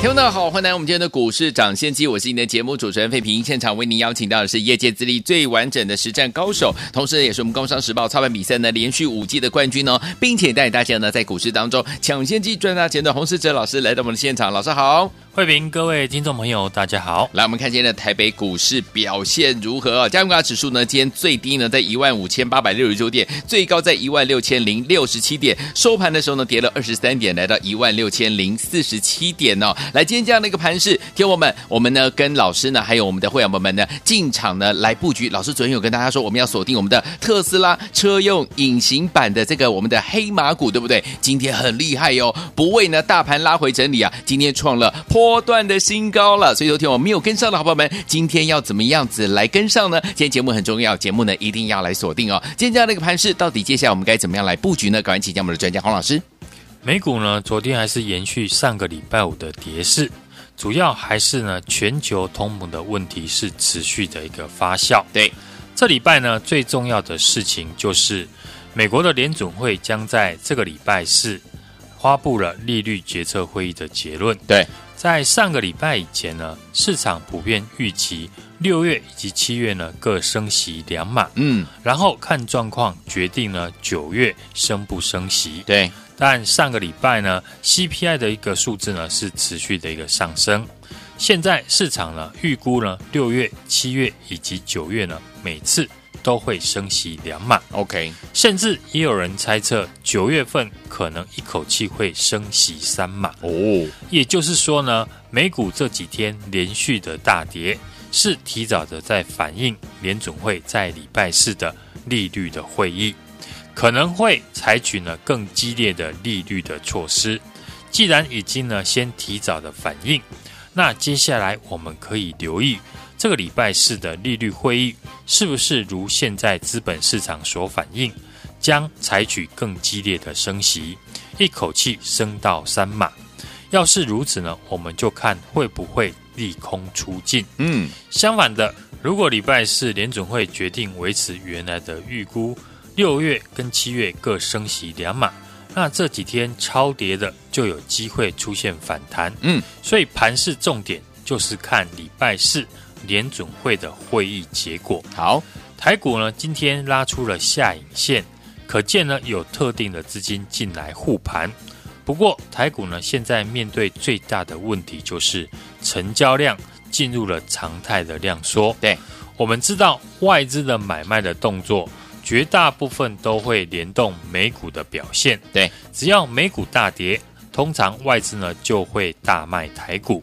听众们好，欢迎来到我们今天的股市涨先机，我是你的节目主持人费平。现场为您邀请到的是业界资历最完整的实战高手，同时也是我们工商时报操盘比赛呢连续五季的冠军哦，并且带大家呢在股市当中抢先机赚大钱的洪士哲老师来到我们的现场，老师好。慧平，各位听众朋友，大家好。来，我们看今天的台北股市表现如何啊？加权指数呢，今天最低呢在一万五千八百六十九点，最高在一万六千零六十七点，收盘的时候呢跌了二十三点，来到一万六千零四十七点哦。来，今天这样的一个盘势，听我们，我们呢跟老师呢，还有我们的会员朋友们呢进场呢来布局。老师昨天有跟大家说，我们要锁定我们的特斯拉车用隐形版的这个我们的黑马股，对不对？今天很厉害哟、哦，不为呢大盘拉回整理啊，今天创了波段的新高了，所以昨天我没有跟上的好朋友们，今天要怎么样子来跟上呢？今天节目很重要，节目呢一定要来锁定哦。今天这样的一个盘势，到底接下来我们该怎么样来布局呢？赶快请教我们的专家黄老师。美股呢，昨天还是延续上个礼拜五的跌势，主要还是呢全球通膨的问题是持续的一个发酵。对，这礼拜呢最重要的事情就是美国的联准会将在这个礼拜四。发布了利率决策会议的结论。对，在上个礼拜以前呢，市场普遍预期六月以及七月呢各升息两码，嗯，然后看状况决定呢九月升不升息。对，但上个礼拜呢 CPI 的一个数字呢是持续的一个上升，现在市场呢预估呢六月、七月以及九月呢每次。都会升息两码，OK，甚至也有人猜测九月份可能一口气会升息三码。哦。也就是说呢，美股这几天连续的大跌，是提早的在反映联准会在礼拜四的利率的会议可能会采取呢更激烈的利率的措施。既然已经呢先提早的反应，那接下来我们可以留意。这个礼拜四的利率会议是不是如现在资本市场所反映，将采取更激烈的升息，一口气升到三码？要是如此呢，我们就看会不会利空出尽。嗯，相反的，如果礼拜四联准会决定维持原来的预估，六月跟七月各升息两码，那这几天超跌的就有机会出现反弹。嗯，所以盘市重点就是看礼拜四。联准会的会议结果好，台股呢今天拉出了下影线，可见呢有特定的资金进来护盘。不过台股呢现在面对最大的问题就是成交量进入了常态的量缩。对，我们知道外资的买卖的动作，绝大部分都会联动美股的表现。对，只要美股大跌，通常外资呢就会大卖台股。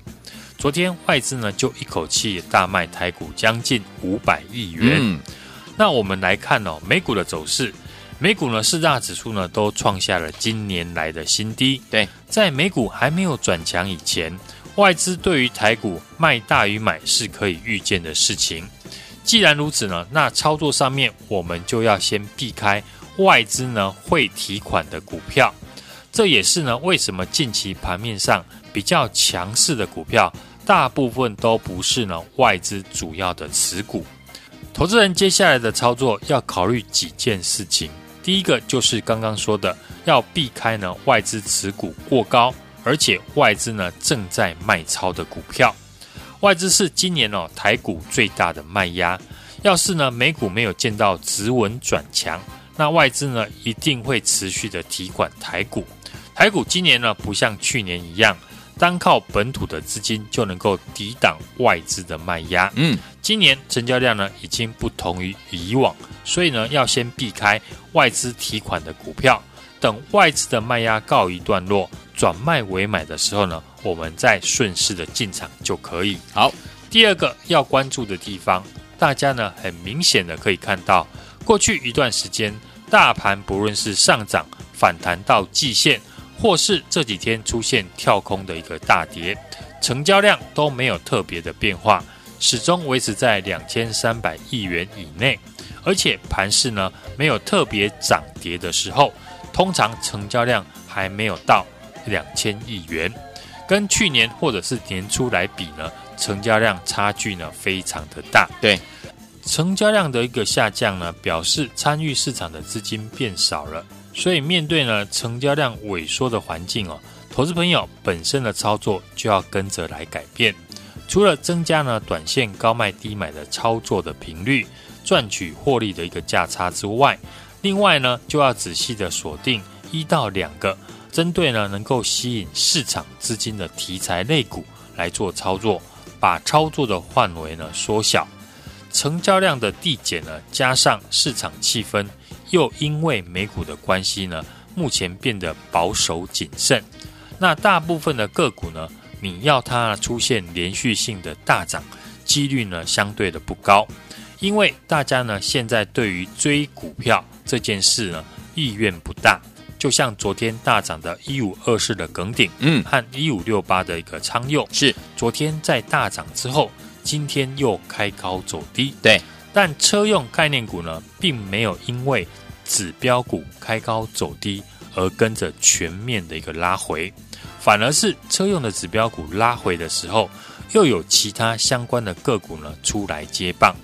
昨天外资呢就一口气大卖台股将近五百亿元。嗯，那我们来看哦，美股的走势，美股呢四大指数呢都创下了今年来的新低。对，在美股还没有转强以前，外资对于台股卖大于买是可以预见的事情。既然如此呢，那操作上面我们就要先避开外资呢会提款的股票。这也是呢为什么近期盘面上比较强势的股票。大部分都不是呢外资主要的持股，投资人接下来的操作要考虑几件事情。第一个就是刚刚说的，要避开呢外资持股过高，而且外资呢正在卖超的股票。外资是今年哦台股最大的卖压。要是呢美股没有见到止稳转强，那外资呢一定会持续的提款台股。台股今年呢不像去年一样。单靠本土的资金就能够抵挡外资的卖压。嗯，今年成交量呢已经不同于以往，所以呢要先避开外资提款的股票，等外资的卖压告一段落，转卖为买的时候呢，我们再顺势的进场就可以。好，第二个要关注的地方，大家呢很明显的可以看到，过去一段时间大盘不论是上涨反弹到季线。或是这几天出现跳空的一个大跌，成交量都没有特别的变化，始终维持在两千三百亿元以内。而且盘市呢没有特别涨跌的时候，通常成交量还没有到两千亿元，跟去年或者是年初来比呢，成交量差距呢非常的大。对，成交量的一个下降呢，表示参与市场的资金变少了，所以面对呢成交量萎缩的环境哦，投资朋友本身的操作就要跟着来改变。除了增加呢短线高卖低买的操作的频率，赚取获利的一个价差之外，另外呢就要仔细的锁定一到两个针对呢能够吸引市场资金的题材类股来做操作，把操作的范围呢缩小，成交量的递减呢，加上市场气氛又因为美股的关系呢，目前变得保守谨慎，那大部分的个股呢，你要它出现连续性的大涨，几率呢相对的不高，因为大家呢现在对于追股票这件事呢意愿不大。就像昨天大涨的一五二四的耿鼎，嗯，和一五六八的一个昌佑，是。昨天在大涨之后，今天又开高走低，对。但车用概念股呢，并没有因为指标股开高走低而跟着全面的一个拉回。反而是车用的指标股拉回的时候，又有其他相关的个股呢出来接棒，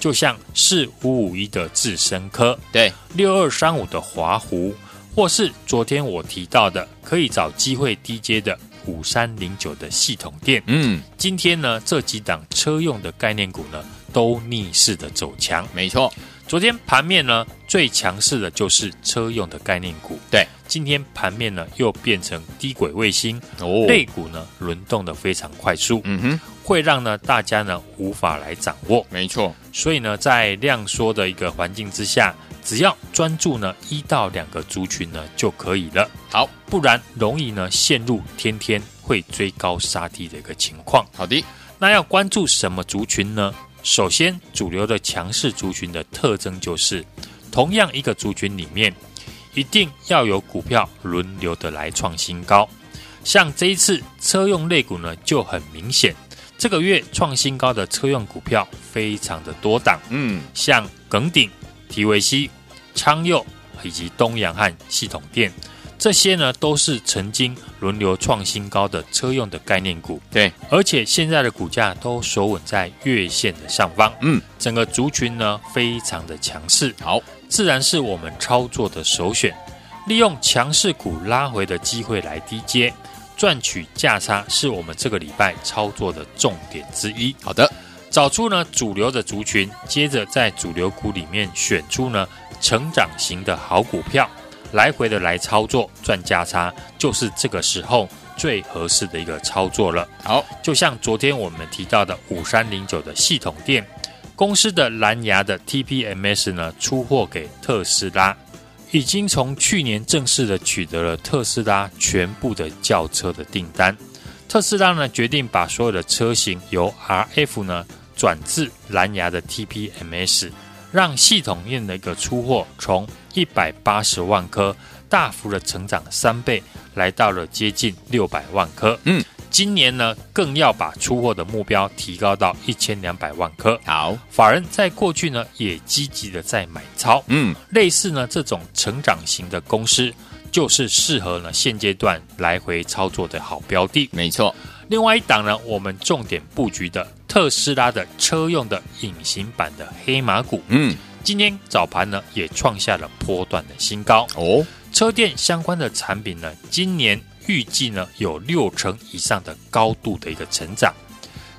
就像四五五一的智深科，对，六二三五的华湖，或是昨天我提到的可以找机会低阶的五三零九的系统店，嗯，今天呢这几档车用的概念股呢都逆势的走强，没错。昨天盘面呢最强势的就是车用的概念股，对。今天盘面呢又变成低轨卫星哦，类股呢轮动的非常快速，嗯哼，会让呢大家呢无法来掌握，没错。所以呢在量缩的一个环境之下，只要专注呢一到两个族群呢就可以了。好，不然容易呢陷入天天会追高杀低的一个情况。好的，那要关注什么族群呢？首先，主流的强势族群的特征就是，同样一个族群里面，一定要有股票轮流的来创新高。像这一次车用类股呢，就很明显，这个月创新高的车用股票非常的多档。嗯，像耿鼎、提维西、昌佑以及东洋和系统电。这些呢都是曾经轮流创新高的车用的概念股，对，而且现在的股价都守稳在月线的上方，嗯，整个族群呢非常的强势，好，自然是我们操作的首选。利用强势股拉回的机会来低接，赚取价差，是我们这个礼拜操作的重点之一。好的，找出呢主流的族群，接着在主流股里面选出呢成长型的好股票。来回的来操作赚价差，就是这个时候最合适的一个操作了。好，就像昨天我们提到的五三零九的系统店公司的蓝牙的 TPMS 呢，出货给特斯拉，已经从去年正式的取得了特斯拉全部的轿车的订单。特斯拉呢决定把所有的车型由 RF 呢转至蓝牙的 TPMS。让系统链的一个出货从一百八十万颗大幅的成长三倍，来到了接近六百万颗。嗯，今年呢更要把出货的目标提高到一千两百万颗。好，法人在过去呢也积极的在买超。嗯，类似呢这种成长型的公司，就是适合呢现阶段来回操作的好标的。没错。另外一档呢，我们重点布局的特斯拉的车用的隐形版的黑马股，嗯，今天早盘呢也创下了波段的新高哦。车电相关的产品呢，今年预计呢有六成以上的高度的一个成长。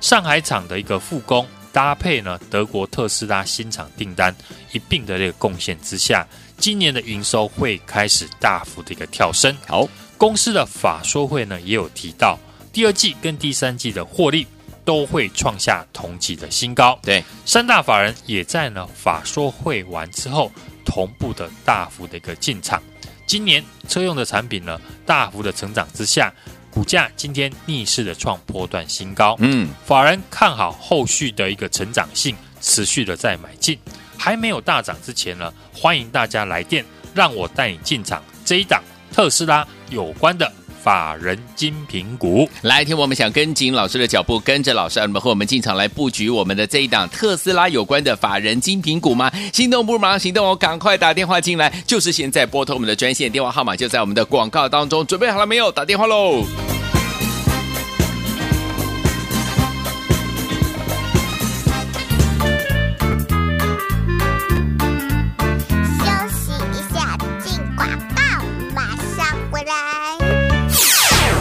上海厂的一个复工，搭配呢德国特斯拉新厂订单一并的这个贡献之下，今年的营收会开始大幅的一个跳升。好，公司的法说会呢也有提到。第二季跟第三季的获利都会创下同期的新高。对，三大法人也在呢法说会完之后同步的大幅的一个进场。今年车用的产品呢大幅的成长之下，股价今天逆势的创波段新高。嗯，法人看好后续的一个成长性，持续的在买进。还没有大涨之前呢，欢迎大家来电，让我带你进场这一档特斯拉有关的。法人精品股。来听我们想跟紧老师的脚步，跟着老师，你们和我们进场来布局我们的这一档特斯拉有关的法人精品股吗？心动不如马上行动哦，赶快打电话进来，就是现在拨通我们的专线电话号码，就在我们的广告当中。准备好了没有？打电话喽！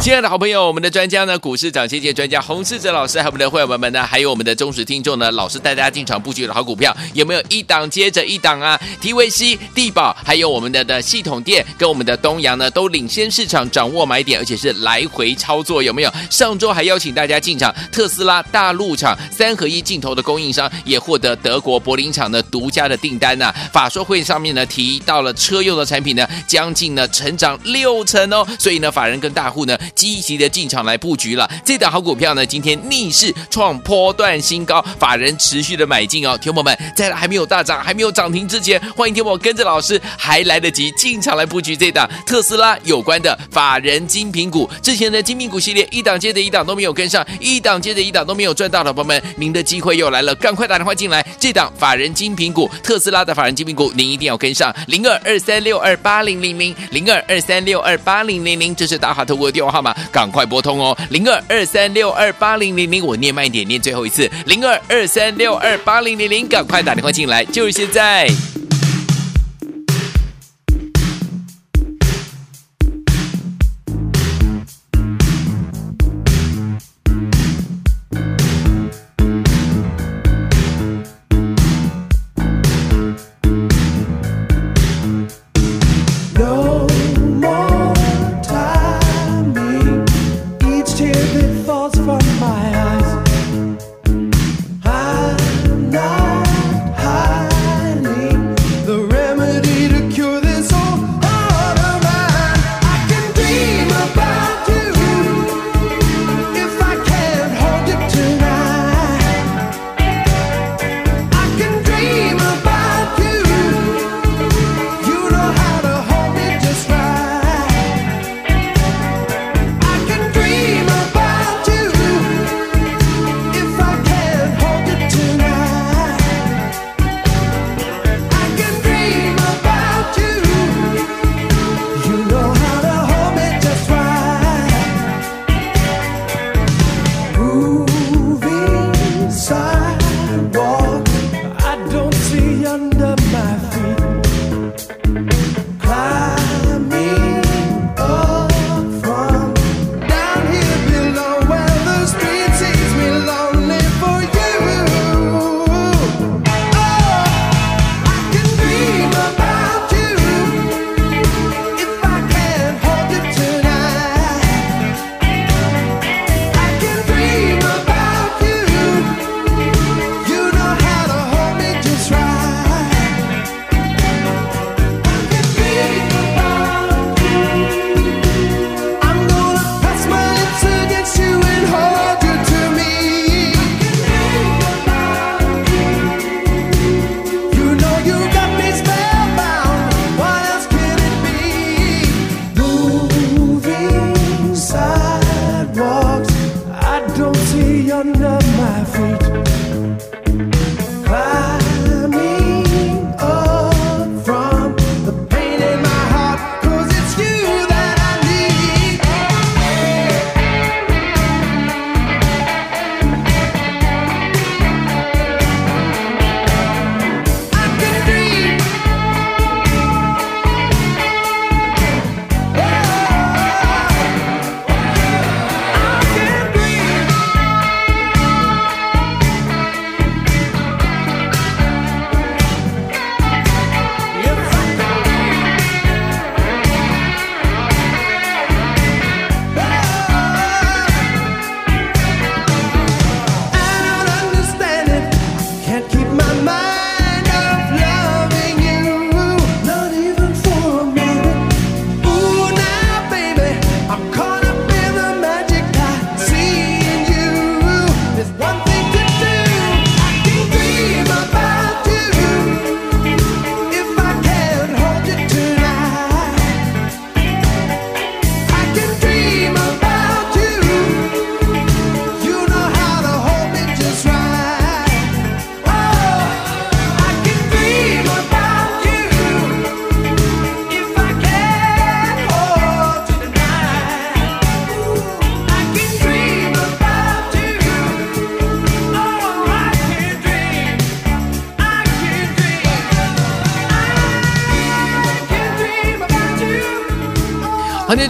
亲爱的好朋友，我们的专家呢，股市涨跌专家洪世哲老师，还有我们的会员们呢，还有我们的忠实听众呢，老师带大家进场布局的好股票，有没有一档接着一档啊？TVC、地保，还有我们的的系统店跟我们的东阳呢，都领先市场，掌握买点，而且是来回操作，有没有？上周还邀请大家进场特斯拉大陆厂三合一镜头的供应商，也获得德国柏林厂的独家的订单呐、法说会上面呢，提到了车用的产品呢，将近呢成长六成哦，所以呢，法人跟大户呢。积极的进场来布局了，这档好股票呢，今天逆势创波段新高，法人持续的买进哦。听友们，在还没有大涨、还没有涨停之前，欢迎听我跟着老师还来得及进场来布局这档特斯拉有关的法人精品股。之前的精品股系列一档接着一档都没有跟上，一档接着一档都没有赚到的朋友们，您的机会又来了，赶快打电话进来，这档法人精品股特斯拉的法人精品股，您一定要跟上零二二三六二八零零零零二二三六二八零零零，这是大华投顾的电话号码。赶快拨通哦，零二二三六二八零零零，我念慢一点，念最后一次，零二二三六二八零零零，赶快打电话进来，就是现在。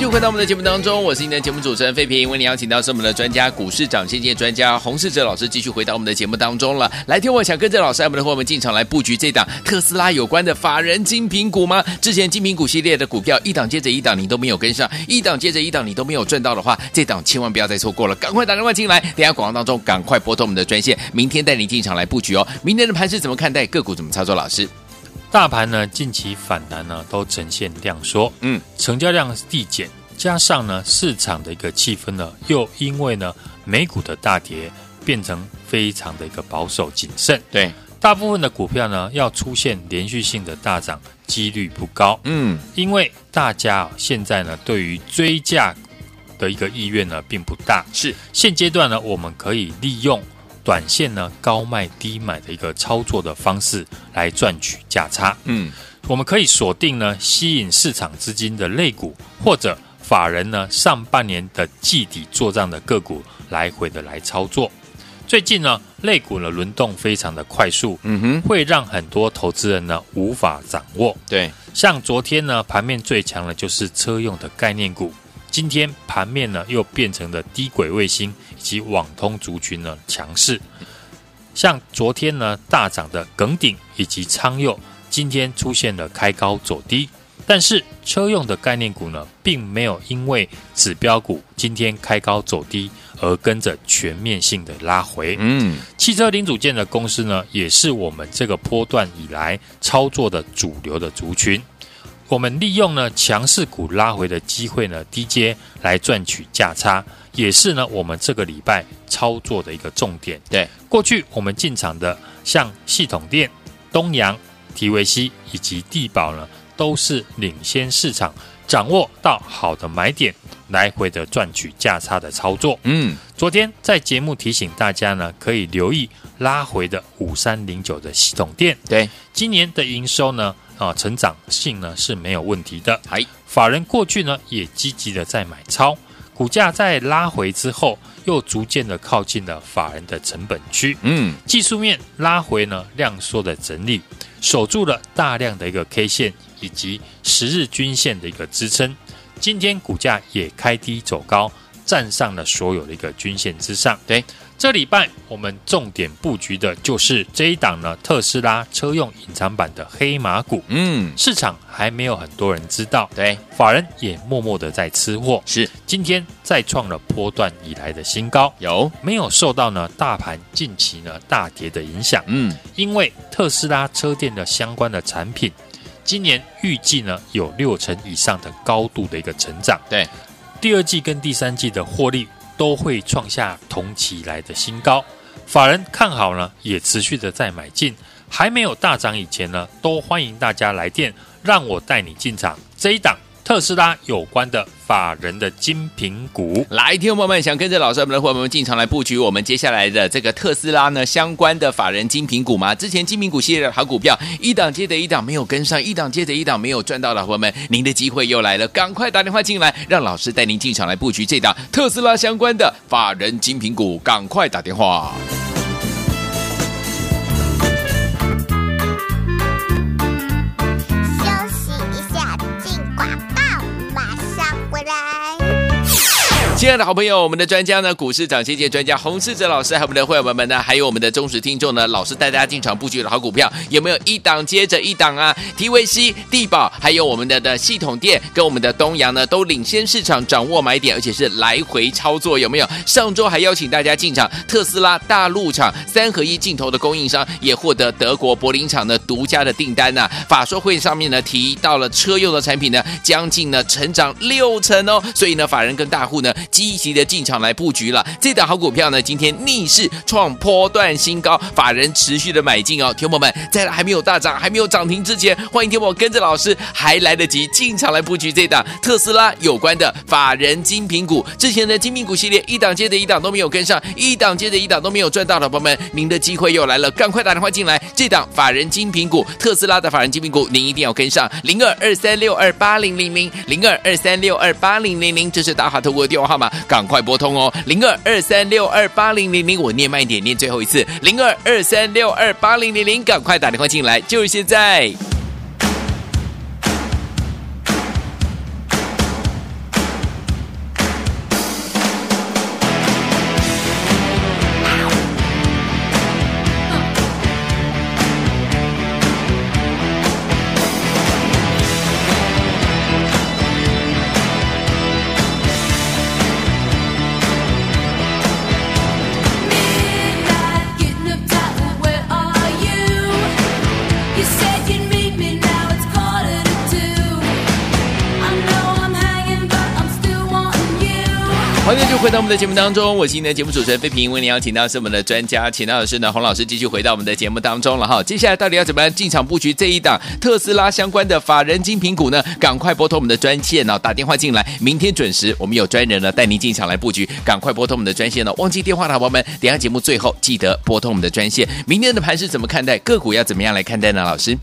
回到我们的节目当中，我是您的节目主持人费平，为您邀请到是我们的专家股市长先见专家洪世哲老师，继续回到我们的节目当中了。来听我想跟着老师，我们的伙伴们进场来布局这档特斯拉有关的法人精品股吗？之前精品股系列的股票一档接着一档，你都没有跟上，一档接着一档，你都没有赚到的话，这档千万不要再错过了，赶快打电话进来，等下广告当中赶快拨通我们的专线，明天带你进场来布局哦。明天的盘是怎么看待？个股怎么操作？老师？大盘呢，近期反弹呢，都呈现量缩，嗯，成交量递减，加上呢，市场的一个气氛呢，又因为呢，美股的大跌，变成非常的一个保守谨慎。对，大部分的股票呢，要出现连续性的大涨，几率不高。嗯，因为大家现在呢，对于追价的一个意愿呢，并不大。是，现阶段呢，我们可以利用。短线呢，高卖低买的一个操作的方式来赚取价差。嗯，我们可以锁定呢，吸引市场资金的类股，或者法人呢，上半年的季底做账的个股来回的来操作。最近呢，类股呢轮动非常的快速，嗯哼，会让很多投资人呢无法掌握。对，像昨天呢，盘面最强的就是车用的概念股。今天盘面呢又变成了低轨卫星以及网通族群呢强势，像昨天呢大涨的耿鼎以及昌佑，今天出现了开高走低，但是车用的概念股呢并没有因为指标股今天开高走低而跟着全面性的拉回。嗯，汽车零组件的公司呢也是我们这个波段以来操作的主流的族群。我们利用呢强势股拉回的机会呢，低阶来赚取价差，也是呢我们这个礼拜操作的一个重点。对，过去我们进场的像系统店、东阳、提维西以及地保呢，都是领先市场，掌握到好的买点，来回的赚取价差的操作。嗯，昨天在节目提醒大家呢，可以留意拉回的五三零九的系统店。对，今年的营收呢？啊，成长性呢是没有问题的。哎，法人过去呢也积极的在买超，股价在拉回之后，又逐渐的靠近了法人的成本区。嗯，技术面拉回呢，量缩的整理，守住了大量的一个 K 线以及十日均线的一个支撑。今天股价也开低走高，站上了所有的一个均线之上。对。这礼拜我们重点布局的就是这一档呢，特斯拉车用隐藏版的黑马股。嗯，市场还没有很多人知道，对，法人也默默的在吃货。是，今天再创了波段以来的新高，有没有受到呢大盘近期呢大跌的影响？嗯，因为特斯拉车店的相关的产品，今年预计呢有六成以上的高度的一个成长。对，第二季跟第三季的获利。都会创下同期来的新高，法人看好呢，也持续的在买进。还没有大涨以前呢，都欢迎大家来电，让我带你进场这一档。特斯拉有关的法人的精品股，来，听众朋友们想跟着老师们的伙伴们进场来布局我们接下来的这个特斯拉呢相关的法人精品股吗？之前精品股系列的好股票一档接着一档没有跟上，一档接着一档没有赚到的伙伴们，您的机会又来了，赶快打电话进来，让老师带您进场来布局这档特斯拉相关的法人精品股，赶快打电话。亲爱的好朋友，我们的专家呢，股市涨先机专家洪世哲老师，还有我们的会员们呢，还有我们的忠实听众呢，老师带大家进场布局的好股票，有没有一档接着一档啊？？TVC、地保，还有我们的的系统店跟我们的东阳呢，都领先市场，掌握买点，而且是来回操作，有没有？上周还邀请大家进场特斯拉大陆厂三合一镜头的供应商，也获得德国柏林厂的独家的订单呐、法说会上面呢，提到了车用的产品呢，将近呢成长六成哦，所以呢，法人跟大户呢。积极的进场来布局了，这档好股票呢，今天逆势创波段新高，法人持续的买进哦。听友们，在还没有大涨、还没有涨停之前，欢迎听我跟着老师还来得及进场来布局这档特斯拉有关的法人精品股。之前的精品股系列一档接着一档都没有跟上，一档接着一档都没有赚到的朋友们，您的机会又来了，赶快打电话进来。这档法人精品股，特斯拉的法人精品股，您一定要跟上零二二三六二八零零零零二二三六二八零零零，这是大华投顾的电话号赶快拨通哦，零二二三六二八零零零，我念慢一点，念最后一次，零二二三六二八零零零，赶快打电话进来，就是现在。欢迎就回到我们的节目当中，我是今天的节目主持人费平，为您邀请到是我们的专家，请到的是呢洪老师，继续回到我们的节目当中了哈。接下来到底要怎么样进场布局这一档特斯拉相关的法人精品股呢？赶快拨通我们的专线哦，打电话进来，明天准时我们有专人呢带您进场来布局，赶快拨通我们的专线哦。忘记电话的宝宝们，等下节目最后记得拨通我们的专线。明天的盘是怎么看待？个股要怎么样来看待呢？老师？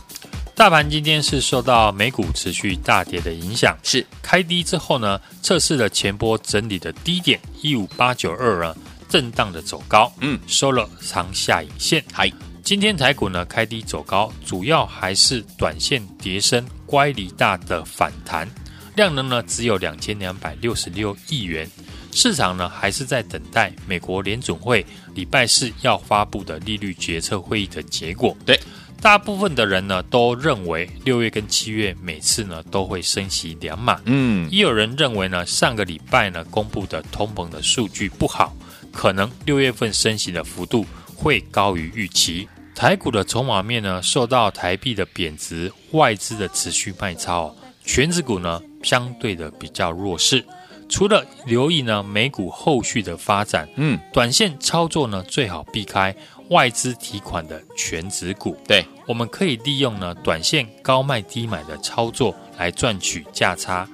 大盘今天是受到美股持续大跌的影响，是开低之后呢，测试了前波整理的低点一五八九二呢，震荡的走高，嗯，收了长下影线。嗨，今天台股呢开低走高，主要还是短线跌升乖离大的反弹，量能呢只有两千两百六十六亿元，市场呢还是在等待美国联准会礼拜四要发布的利率决策会议的结果。对。大部分的人呢都认为六月跟七月每次呢都会升息两码，嗯，也有人认为呢上个礼拜呢公布的通膨的数据不好，可能六月份升息的幅度会高于预期。台股的筹码面呢受到台币的贬值、外资的持续卖超，权值股呢相对的比较弱势。除了留意呢美股后续的发展，嗯，短线操作呢最好避开。外资提款的全值股，对，我们可以利用呢短线高卖低买的操作来赚取价差，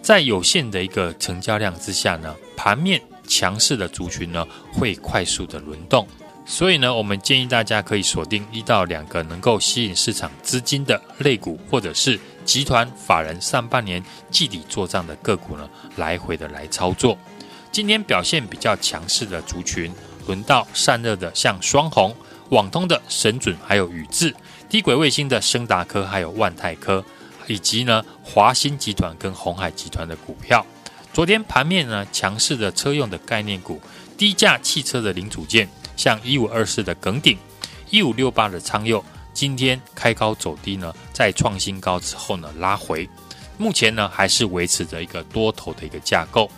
在有限的一个成交量之下呢，盘面强势的族群呢会快速的轮动，所以呢，我们建议大家可以锁定一到两个能够吸引市场资金的类股，或者是集团法人上半年季底做账的个股呢，来回的来操作。今天表现比较强势的族群。轮到散热的，像双鸿、网通的神准，还有宇智；低轨卫星的升达科，还有万泰科，以及呢华新集团跟鸿海集团的股票。昨天盘面呢强势的车用的概念股，低价汽车的零组件，像一五二四的耿鼎、一五六八的昌佑，今天开高走低呢，在创新高之后呢拉回，目前呢还是维持着一个多头的一个架构。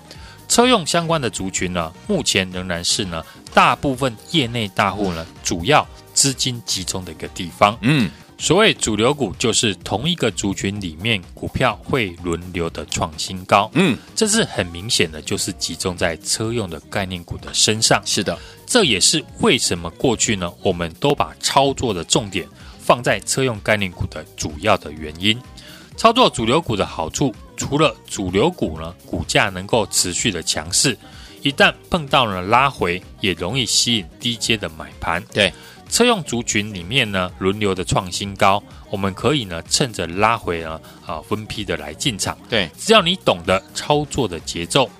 车用相关的族群呢，目前仍然是呢大部分业内大户呢主要资金集中的一个地方。嗯，所谓主流股，就是同一个族群里面股票会轮流的创新高。嗯，这是很明显的，就是集中在车用的概念股的身上。是的，这也是为什么过去呢，我们都把操作的重点放在车用概念股的主要的原因。操作主流股的好处。除了主流股呢，股价能够持续的强势，一旦碰到了拉回，也容易吸引低阶的买盘。对，车用族群里面呢，轮流的创新高，我们可以呢趁着拉回呢啊分批的来进场。对，只要你懂得操作的节奏，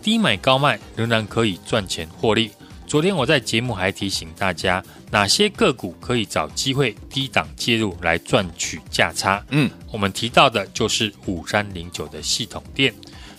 低买高卖仍然可以赚钱获利。昨天我在节目还提醒大家，哪些个股可以找机会低档介入来赚取价差。嗯，我们提到的就是五三零九的系统电。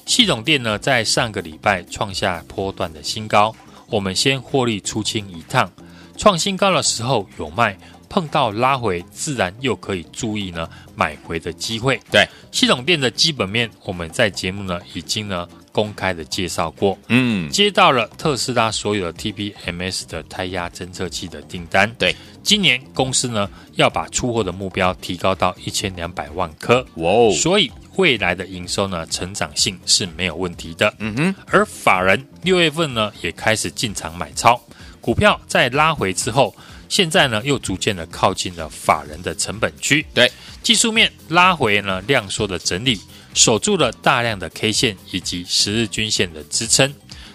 系统店呢，在上个礼拜创下波段的新高，我们先获利出清一趟。创新高的时候有卖，碰到拉回，自然又可以注意呢买回的机会。对，系统店的基本面，我们在节目呢已经呢。公开的介绍过，嗯，接到了特斯拉所有的 TPMS 的胎压侦测器的订单。对，今年公司呢要把出货的目标提高到一千两百万颗。哇哦，所以未来的营收呢成长性是没有问题的。嗯哼，而法人六月份呢也开始进场买超股票，在拉回之后，现在呢又逐渐的靠近了法人的成本区。对，技术面拉回呢量缩的整理。守住了大量的 K 线以及十日均线的支撑，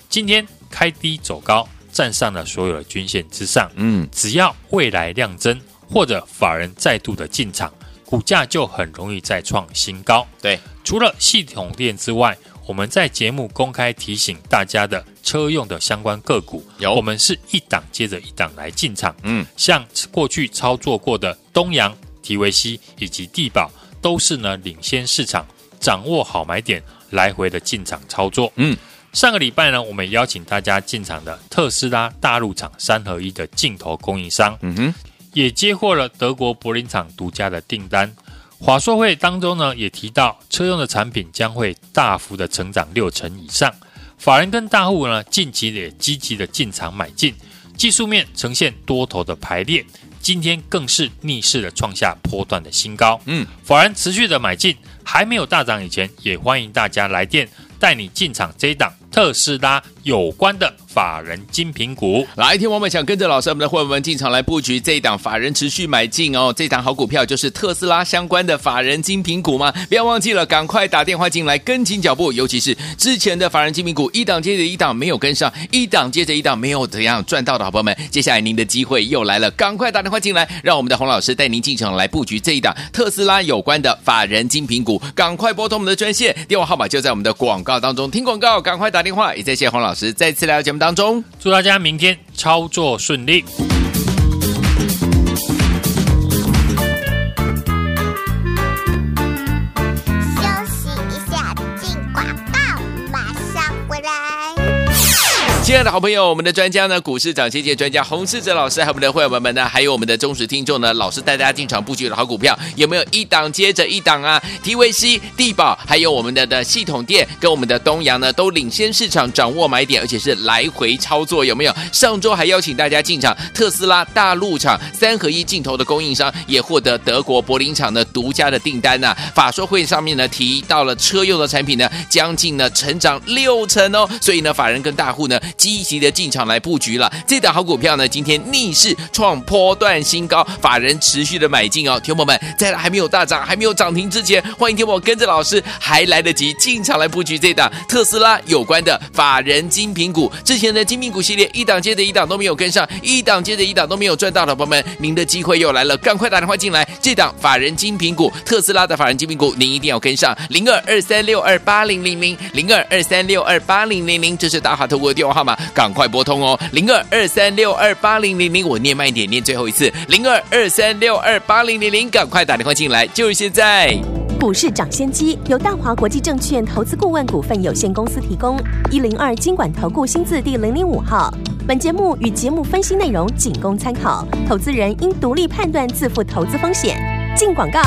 今天开低走高，站上了所有的均线之上。嗯，只要未来量增或者法人再度的进场，股价就很容易再创新高。对，除了系统链之外，我们在节目公开提醒大家的车用的相关个股，有我们是一档接着一档来进场。嗯，像过去操作过的东阳、提维西以及地保，都是呢领先市场。掌握好买点，来回的进场操作。嗯，上个礼拜呢，我们邀请大家进场的特斯拉大陆厂三合一的镜头供应商，嗯哼，也接获了德国柏林厂独家的订单。华硕会当中呢，也提到车用的产品将会大幅的成长六成以上。法人跟大户呢，近期也积极的进场买进，技术面呈现多头的排列。今天更是逆势的创下波段的新高，嗯，法人持续的买进，还没有大涨以前，也欢迎大家来电带你进场这一档特斯拉有关的法人精品股。来，听我们想跟着老师，我们的会员们进场来布局这一档法人持续买进哦，这档好股票就是特斯拉相关的法人精品股吗？不要忘记了，赶快打电话进来跟紧脚步，尤其是之前的法人精品股一档接着一档没有跟上，一档接着一档没有怎样赚到的好朋友们，接下来您的机会又来了，赶快打电话进来，让我们的洪老师带您进场来布局这一档特斯拉有关的法人精品股，赶快拨通我们的专线，电话号码就在我们的广告当中，听广告赶快打电话，也谢谢洪老再次来到节目当中，祝大家明天操作顺利。亲爱的好朋友，我们的专家呢，股市涨跌跌专家洪世哲老师，还有我们的会员们呢，还有我们的忠实听众呢，老师带大家进场布局的好股票，有没有一档接着一档啊？TVC、地宝，还有我们的的系统店跟我们的东阳呢，都领先市场，掌握买点，而且是来回操作，有没有？上周还邀请大家进场特斯拉大陆厂三合一镜头的供应商，也获得德国柏林厂的独家的订单呐、法说会上面呢，提到了车用的产品呢，将近呢成长六成哦，所以呢，法人跟大户呢。积极的进场来布局了，这档好股票呢，今天逆势创波段新高，法人持续的买进哦。听友们，在还没有大涨、还没有涨停之前，欢迎听我跟着老师还来得及进场来布局这档特斯拉有关的法人精品股。之前的精品股系列一档接着一档都没有跟上，一档接着一档都没有赚到的朋友们，您的机会又来了，赶快打电话进来。这档法人精品股，特斯拉的法人精品股，您一定要跟上零二二三六二八零零零零二二三六二八零零零，这是大华投顾的电话号码。赶快拨通哦，零二二三六二八零零零，我念慢一点，念最后一次，零二二三六二八零零零，赶快打电话进来，就是现在。股市涨先机由大华国际证券投资顾问股份有限公司提供，一零二经管投顾新字第零零五号。本节目与节目分析内容仅供参考，投资人应独立判断，自负投资风险。进广告。